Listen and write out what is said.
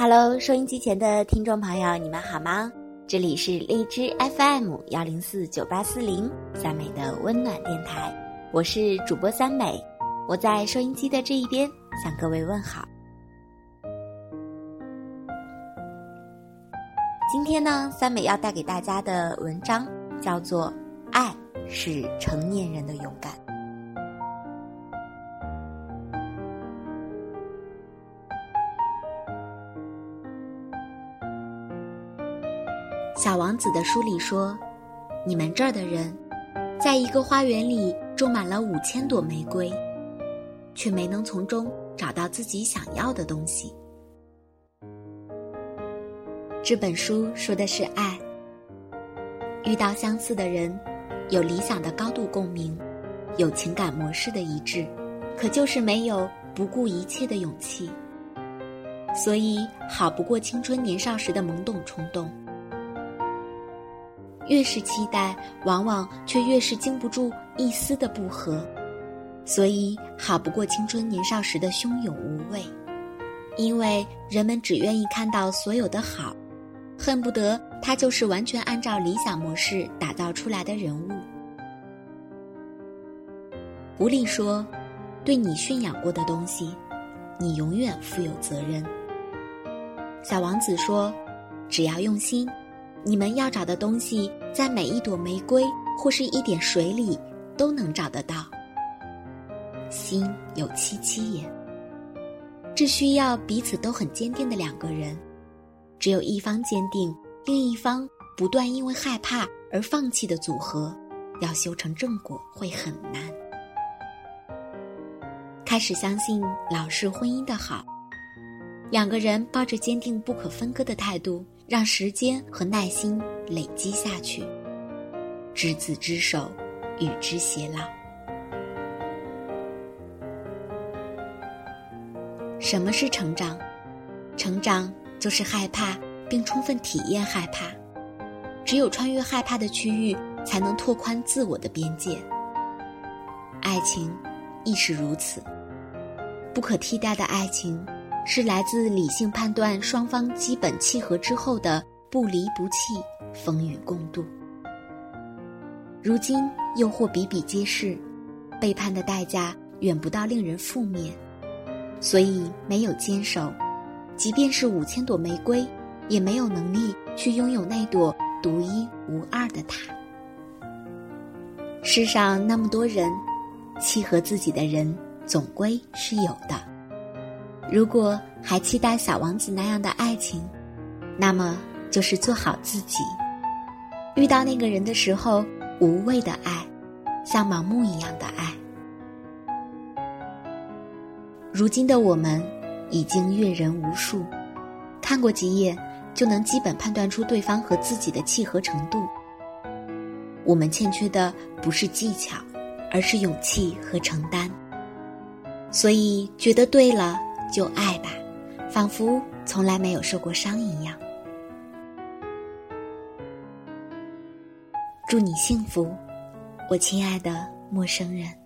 Hello，收音机前的听众朋友，你们好吗？这里是荔枝 FM 幺零四九八四零三美的温暖电台，我是主播三美，我在收音机的这一边向各位问好。今天呢，三美要带给大家的文章叫做《爱是成年人的勇敢》。小王子的书里说：“你们这儿的人，在一个花园里种满了五千朵玫瑰，却没能从中找到自己想要的东西。”这本书说的是爱，遇到相似的人，有理想的高度共鸣，有情感模式的一致，可就是没有不顾一切的勇气，所以好不过青春年少时的懵懂冲动。越是期待，往往却越是经不住一丝的不和，所以好不过青春年少时的汹涌无畏。因为人们只愿意看到所有的好，恨不得他就是完全按照理想模式打造出来的人物。狐狸说：“对你驯养过的东西，你永远负有责任。”小王子说：“只要用心。”你们要找的东西，在每一朵玫瑰或是一点水里，都能找得到。心有戚戚焉，这需要彼此都很坚定的两个人。只有一方坚定，另一方不断因为害怕而放弃的组合，要修成正果会很难。开始相信老式婚姻的好，两个人抱着坚定不可分割的态度。让时间和耐心累积下去，执子之手，与之偕老。什么是成长？成长就是害怕并充分体验害怕。只有穿越害怕的区域，才能拓宽自我的边界。爱情亦是如此，不可替代的爱情。是来自理性判断双方基本契合之后的不离不弃、风雨共度。如今诱惑比比皆是，背叛的代价远不到令人负面，所以没有坚守，即便是五千朵玫瑰，也没有能力去拥有那朵独一无二的他。世上那么多人，契合自己的人总归是有的。如果还期待小王子那样的爱情，那么就是做好自己。遇到那个人的时候，无畏的爱，像盲目一样的爱。如今的我们已经阅人无数，看过几眼就能基本判断出对方和自己的契合程度。我们欠缺的不是技巧，而是勇气和承担。所以觉得对了。就爱吧，仿佛从来没有受过伤一样。祝你幸福，我亲爱的陌生人。